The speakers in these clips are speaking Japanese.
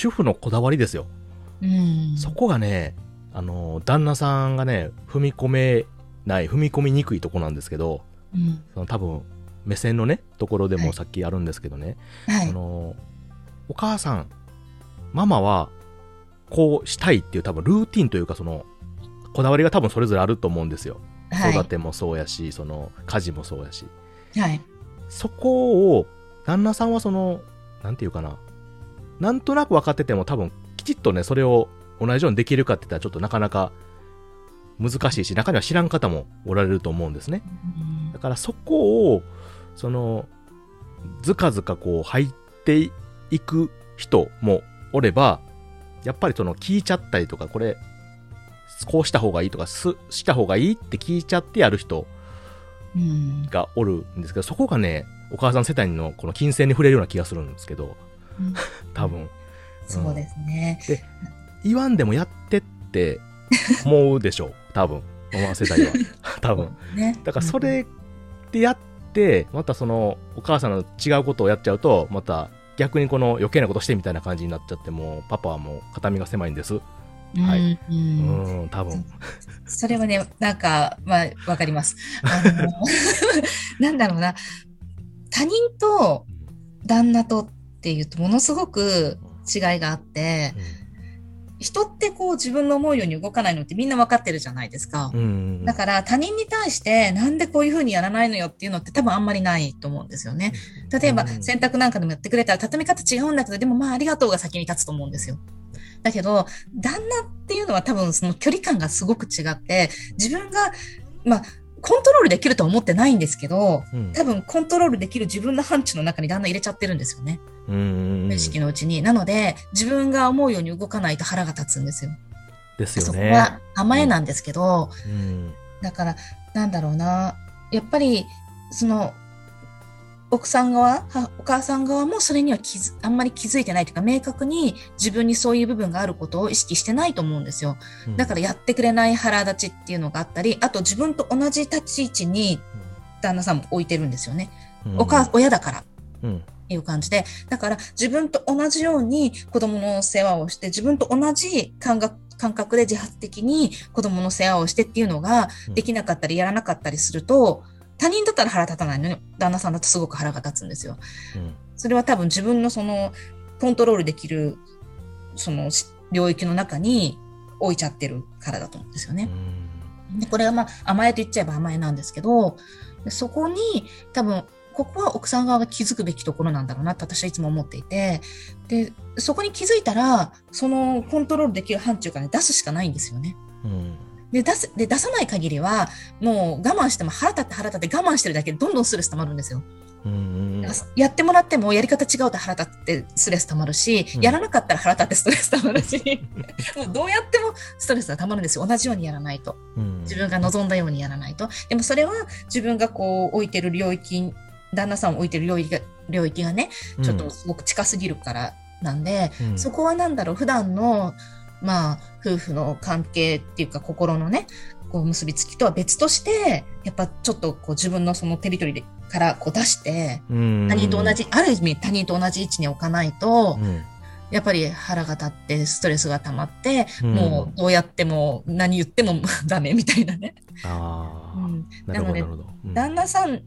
主婦のこだわりですよ。うん。そこがね、あの、旦那さんがね、踏み込めない、踏み込みにくいとこなんですけど、うん。その多分、目線のね、ところではいもさっきあるんですけどね、はい。あの、お母さん、ママは、こうしたいっていう多分ルーティンというかその、こだわりが多分それぞれあると思うんですよ。はい。育てもそうやし、その、家事もそうやし。はい。そこを、旦那さんはその、なんていうかな、なんとなく分かってても多分、きちっとね、それを同じようにできるかって言ったらちょっとなかなか難しいし、中には知らん方もおられると思うんですね。だからそこを、その、ずかずかこう入っていく人もおれば、やっぱりその聞いちゃったりとか、これ、こうした方がいいとか、す、した方がいいって聞いちゃってやる人うん。がおるんですけど、そこがね、お母さん世帯のこの金銭に触れるような気がするんですけど、うん多分、そうですね。言わんでもやってって思うでしょう、多分、ママ世代は。多分。ね。だからそれでやって、またその、お母さんの違うことをやっちゃうと、また逆にこの余計なことしてみたいな感じになっちゃって、もうパパはもう肩身が狭いんです。ううん。はいうんん、多分。それはね、なんか、まあ、わかります。あの なんだろうな。他人と旦那とっていうと、ものすごく違いがあって、人ってこう自分の思うように動かないのってみんなわかってるじゃないですか。だから他人に対してなんでこういうふうにやらないのよっていうのって多分あんまりないと思うんですよね。例えばうん洗濯なんかでもやってくれたら畳み方違うんだけど、でもまあありがとうが先に立つと思うんですよ。だけど、旦那っていうのは多分その距離感がすごく違って、自分が、まあ、コントロールできるとは思ってないんですけど、うん多分コントロールできる自分の範疇の中に旦那入れちゃってるんですよね。無意識のうちに。なので、自分が思うように動かないと腹が立つんですよ。ですよそこね。は甘えなんですけど、うん。だから、なんだろうな。やっぱり、その、奥さん側、はお母さん側もそれには気づあんまり気づいてないというか、明確に自分にそういう部分があることを意識してないと思うんですよ。だからやってくれない腹立ちっていうのがあったり、あと自分と同じ立ち位置に旦那さんも置いてるんですよね。うん、お母、親だから。うん。いう感じで、だから自分と同じように子供の世話をして、自分と同じ感覚感覚で自発的に子供の世話をしてっていうのがうんできなかったりやらなかったりすると、他人だったら腹立たないのに、旦那さんだとすごく腹が立つんですよ。うん。それは多分自分のそのコントロールできるそのし領域の中に置いちゃってるからだと思うんですよね。でこれはまあ甘えと言っちゃえば甘えなんですけど、そこに多分、ここは奥さん側が気づくべきところなんだろうなって私はいつも思っていて、で、そこに気づいたら、そのコントロールできる範疇から出すしかないんですよね。うん。で、出す、で、出さない限りは、もう我慢しても腹立って腹立って我慢してるだけでどんどんストレス溜まるんですよ。うん。やってもらってもやり方違うと腹立ってストレス溜まるし、うんやらなかったら腹立ってストレス溜まるし、もうどうやってもストレスが溜まるんですよ。同じようにやらないと。うん自分が望んだようにやらないと。でもそれは自分がこう置いてる領域、旦那さんを置いてる領域が領域がね、ちょっとすごく近すぎるからなんで、うんそこはなんだろう、普段の、まあ、夫婦の関係っていうか心のね、こう結びつきとは別として、やっぱちょっとこう自分のそのテリトリーでからこう出して、うん。他人と同じ、ある意味他人と同じ位置に置かないと、うん。やっぱり腹が立ってストレスが溜まって、うん。もうどうやっても何言ってもダメみたいなね。ああ、うん。なので旦那さん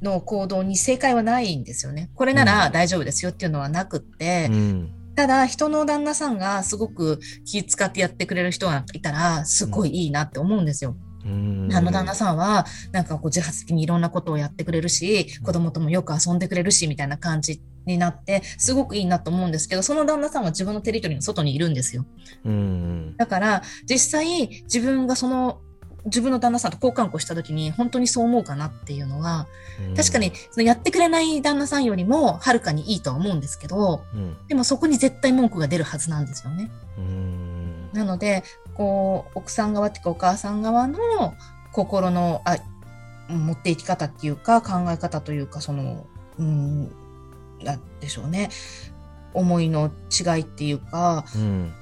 の行動に正解はないんですよね。これなら大丈夫ですよっていうのはなくって、うんただ人の旦那さんがすごく気使ってやってくれる人がいたら、すごいいいなって思うんですよ。うんあの旦那さんは、なんかこう自発的にいろんなことをやってくれるし、子供ともよく遊んでくれるし、みたいな感じになって、すごくいいなと思うんですけど、その旦那さんは自分のテリトリーの外にいるんですよ。うんだから、実際自分がその、自分の旦那さんと交換をした時に本当にそう思うかなっていうのは、うん確かにそのやってくれない旦那さんよりもはるかにいいとは思うんですけど、うんでもそこに絶対文句が出るはずなんですよね。うんなので、こう、奥さん側っていうかお母さん側の心の、あ、持っていき方っていうか考え方というか、その、うん、なんでしょうね。思いの違いっていうか、うん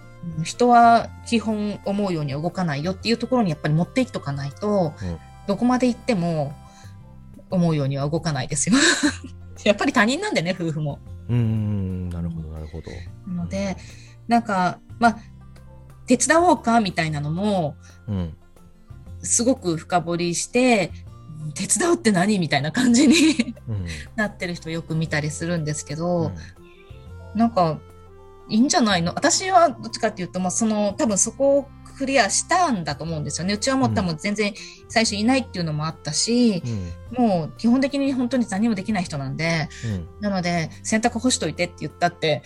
人は基本思うようには動かないよっていうところにやっぱり持っていっとかないと、うんどこまで行っても思うようには動かないですよ。やっぱり他人なんでね、夫婦も。うんなるほどなるほどるほど。なので、なんか、まあ、手伝おうかみたいなのも、うん、すごく深掘りして、手伝うって何みたいな感じに なってる人よく見たりするんですけど、うん、なんか、いいんじゃないの？私はどっちかっていうと、まあ、その、多分そこをクリアしたんだと思うんですよね。うちはもう多分全然最初いないっていうのもあったし、うん、もう基本的に本当に何もできない人なんで、うん、なので洗濯干しといてって言ったって、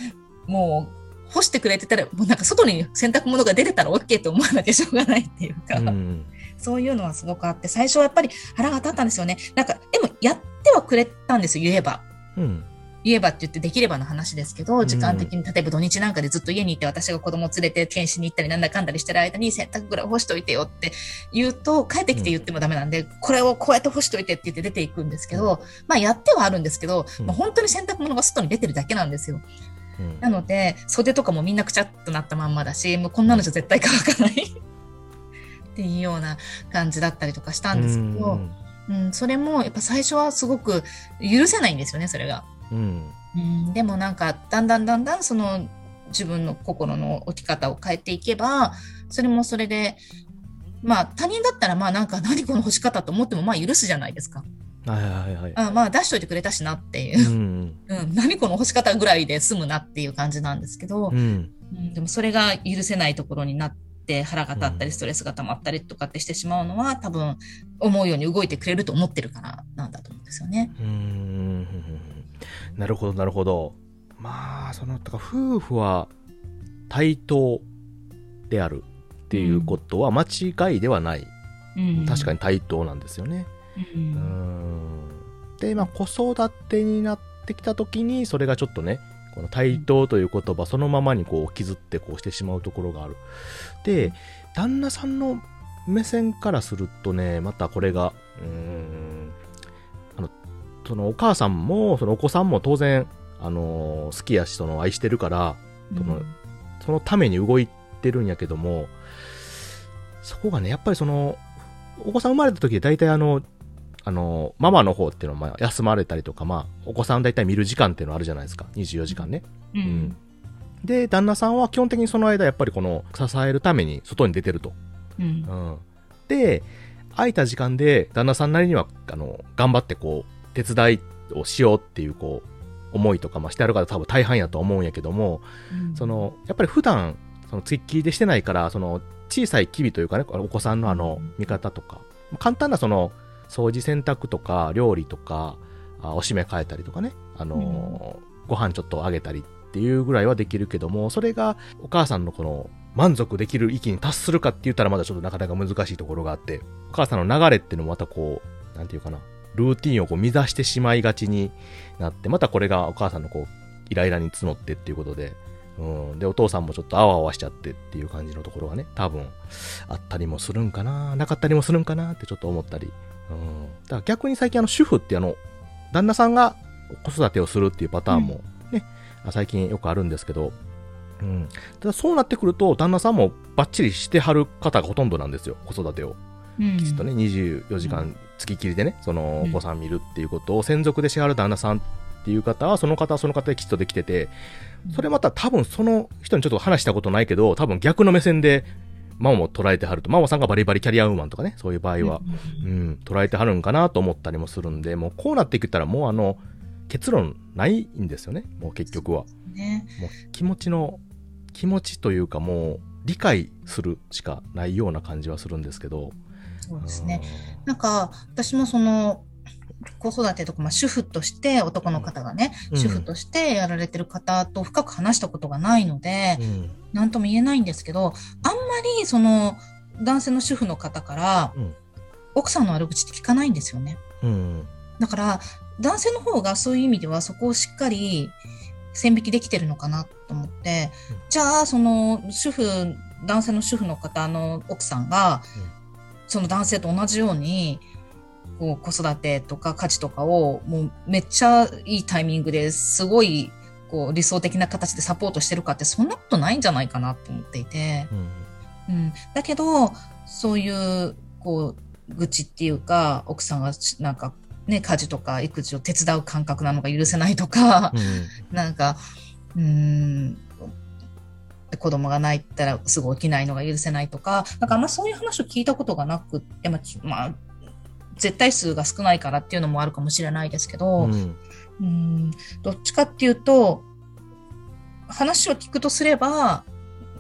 もう干してくれてたら、もうなんか外に洗濯物が出てたら OK って思わなきゃしょうがないっていうか、うん、そういうのはすごくあって、最初はやっぱり腹が立ったんですよね。なんか、でもやってはくれたんですよ、言えば。うん言えばって言ってできればの話ですけど、時間的に、例えば土日なんかでずっと家にいて私が子供連れて検視に行ったりなんだかんだりしてる間に洗濯ぐらい干しといてよって言うと、帰ってきて言ってもダメなんで、これをこうやって干しといてって言って出ていくんですけど、まあやってはあるんですけど、まあ、本当に洗濯物が外に出てるだけなんですよ。なので、袖とかもみんなくちゃっとなったまんまだし、もうこんなのじゃ絶対乾かない。っていうような感じだったりとかしたんですけど、うん、それもやっぱ最初はすごく許せないんですよね、それが。うん、うん、でもなんかだんだんだんだんその自分の心の置き方を変えていけばそれもそれでまあ他人だったらまあなんか 何この干し方と思ってもまあ許すじゃないですか。はいはいはい、あまあ出しといてくれたしなっていう、うん、うん、何この干し方ぐらいで済むなっていう感じなんですけど、うん、うん、でもそれが許せないところになって腹が立ったりストレスが溜まったりとかってしてしまうのは多分思うように動いてくれると思ってるからなんだと思うんですよね。うんなるほど、なるほど。まあ、その、だから夫婦は対等であるっていうことは間違いではない。うん、確かに対等なんですよね。うん、で、まあ、子育てになってきた時に、それがちょっとね、この対等という言葉そのままにこう傷ってこうしてしまうところがある。で、旦那さんの目線からするとね、またこれが、うーん、そのお母さんも、そのお子さんも当然、あのー、好きやし、その愛してるから、その、そのために動いてるんやけども、そこがね、やっぱりその、お子さん生まれた時大体あの、あの、ママの方っていうのは、まあ、休まれたりとか、まあ、お子さん大体見る時間っていうのあるじゃないですか。24時間ね。うん。うん、で、旦那さんは基本的にその間、やっぱりこの、支えるために外に出てると。うん。うん、で、空いた時間で、旦那さんなりには、あの、頑張ってこう、手伝いをしようっていう、こう、思いとか、まあ、してある方多分大半やと思うんやけども、うん、その、やっぱり普段、その、つっきりでしてないから、その、小さい機微というかね、お子さんのあの、見方とか、簡単なその、掃除洗濯とか、料理とか、あおしめ変えたりとかね、あの、うん、ご飯ちょっとあげたりっていうぐらいはできるけども、それがお母さんのこの満足できる域に達するかって言ったらまだちょっとなかなか難しいところがあって、お母さんの流れっていうのもまたこう、なんていうかな、ルーティンをこう乱してしまいがちになって、またこれがお母さんのこう、イライラに募ってっていうことで、うん。で、お父さんもちょっとあわあわしちゃってっていう感じのところがね、多分、あったりもするんかな、なかったりもするんかなってちょっと思ったり。うん。だから逆に最近あの、主婦ってあの、旦那さんが子育てをするっていうパターンもね、うん、最近よくあるんですけど、うん。ただそうなってくると、旦那さんもバッチリしてはる方がほとんどなんですよ、子育てを。きちっとね、24時間付きっきりでね、そのお子さん見るっていうことを専属でしはる旦那さんっていう方は、その方はその方できちっとできてて、それまた多分その人にちょっと話したことないけど、多分逆の目線で、マモも捉えてはると、マモさんがバリバリキャリアウーマンとかね、そういう場合は、うん、捉えてはるんかなと思ったりもするんで、もうこうなっていったらもうあの、結論ないんですよね、もう結局は。ね、もう気持ちの、気持ちというかもう理解するしかないような感じはするんですけど、そうですね。なんか、私もその、子育てとか、まあ、主婦として男の方がね、うん、主婦としてやられてる方と深く話したことがないので、何、うん、とも言えないんですけどあんまりその男性の主婦の方から、うん、奥さんの悪口って聞かないんですよね。だから男性の方がそういう意味ではそこをしっかり線引きできてるのかなと思って、じゃあその主婦男性の主婦の方の奥さんが、その男性と同じように子育てとか家事とかをもうめっちゃいいタイミングですごいこう理想的な形でサポートしてるかってそんなことないんじゃないかなと思っていて、うん、うん、だけどそういうこう愚痴っていうか奥さんがなんかね家事とか育児を手伝う感覚なのが許せないとか、うん、なんかうん、子供が泣いたらすぐ起きないのが許せないとか、なんかあんまそういう話を聞いたことがなくて、まあ、まあ、絶対数が少ないからっていうのもあるかもしれないですけど、うん、うんどっちかっていうと、話を聞くとすれば、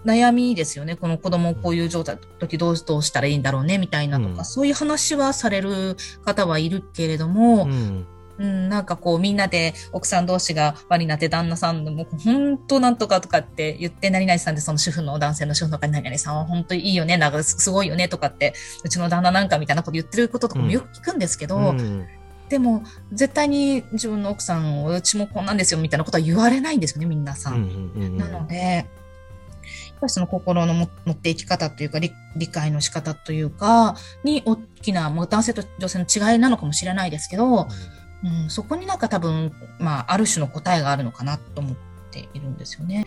悩みですよね。この子供こういう状態の時どうどうしたらいいんだろうね、みたいなとか、うん、そういう話はされる方はいるけれども、うん、うん、なんかこうみんなで奥さん同士が輪になって旦那さんも本当なんとかとかって言って何々さんでその主婦の男性の主婦の方に何々さんは本当にいいよね、なんかすごいよねとかってうちの旦那なんかみたいなこと言ってることとかもよく聞くんですけど、うん、でも絶対に自分の奥さんをうちもこんなんですよみたいなことは言われないんですよね、皆さん。なので、やっぱりその心の持っていき方というか理、理解の仕方というか、に大きな、男性と女性の違いなのかもしれないですけど、うん、そこになんか多分、まあ、ある種の答えがあるのかなと思っているんですよね。